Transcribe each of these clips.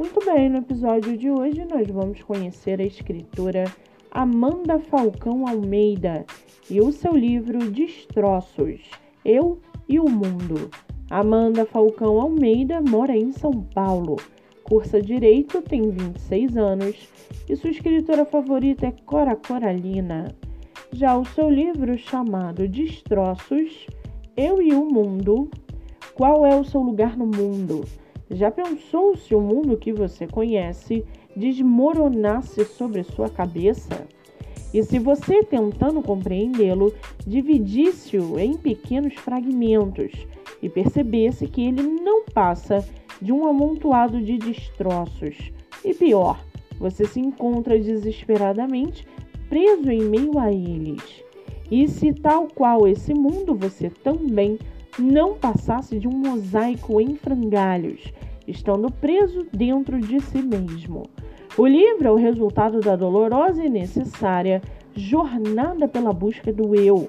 Muito bem, no episódio de hoje nós vamos conhecer a escritora Amanda Falcão Almeida e o seu livro Destroços Eu e o Mundo. Amanda Falcão Almeida mora em São Paulo, cursa Direito, tem 26 anos e sua escritora favorita é Cora Coralina. Já o seu livro chamado Destroços Eu e o Mundo qual é o seu lugar no mundo? Já pensou se o mundo que você conhece desmoronasse sobre sua cabeça? E se você, tentando compreendê-lo, dividisse-o em pequenos fragmentos e percebesse que ele não passa de um amontoado de destroços? E pior, você se encontra desesperadamente preso em meio a eles. E se, tal qual esse mundo, você também não passasse de um mosaico em frangalhos, estando preso dentro de si mesmo. O livro é o resultado da dolorosa e necessária jornada pela busca do eu.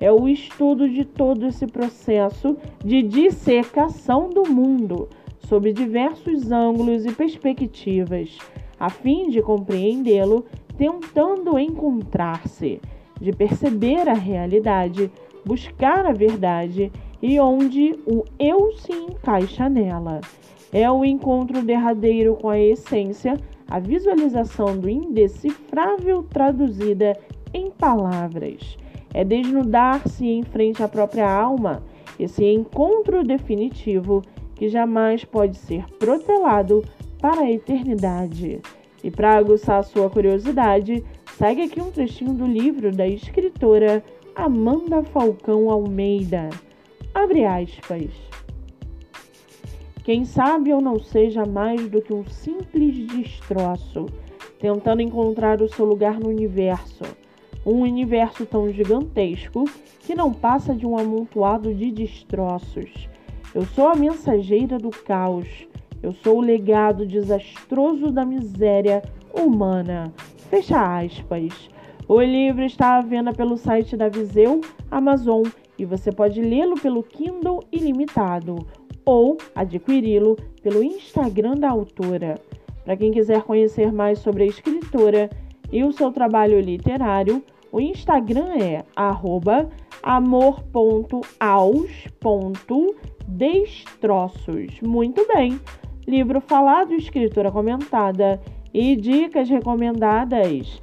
É o estudo de todo esse processo de dissecação do mundo, sob diversos ângulos e perspectivas, a fim de compreendê-lo, tentando encontrar-se, de perceber a realidade, buscar a verdade e onde o eu se encaixa nela. É o encontro derradeiro com a essência, a visualização do indecifrável traduzida em palavras. É desnudar-se em frente à própria alma, esse encontro definitivo que jamais pode ser protelado para a eternidade. E para aguçar sua curiosidade, segue aqui um trechinho do livro da escritora Amanda Falcão Almeida. Abre aspas. Quem sabe eu não seja mais do que um simples destroço, tentando encontrar o seu lugar no universo. Um universo tão gigantesco que não passa de um amontoado de destroços. Eu sou a mensageira do caos. Eu sou o legado desastroso da miséria humana. Fecha aspas. O livro está à venda pelo site da Viseu, Amazon e você pode lê-lo pelo Kindle ilimitado ou adquiri-lo pelo Instagram da autora. Para quem quiser conhecer mais sobre a escritora e o seu trabalho literário, o Instagram é amor.aus.destroços. Muito bem! Livro falado, escritura comentada e dicas recomendadas.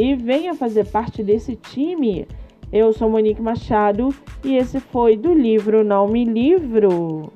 e venha fazer parte desse time. Eu sou Monique Machado e esse foi do livro Não Me Livro.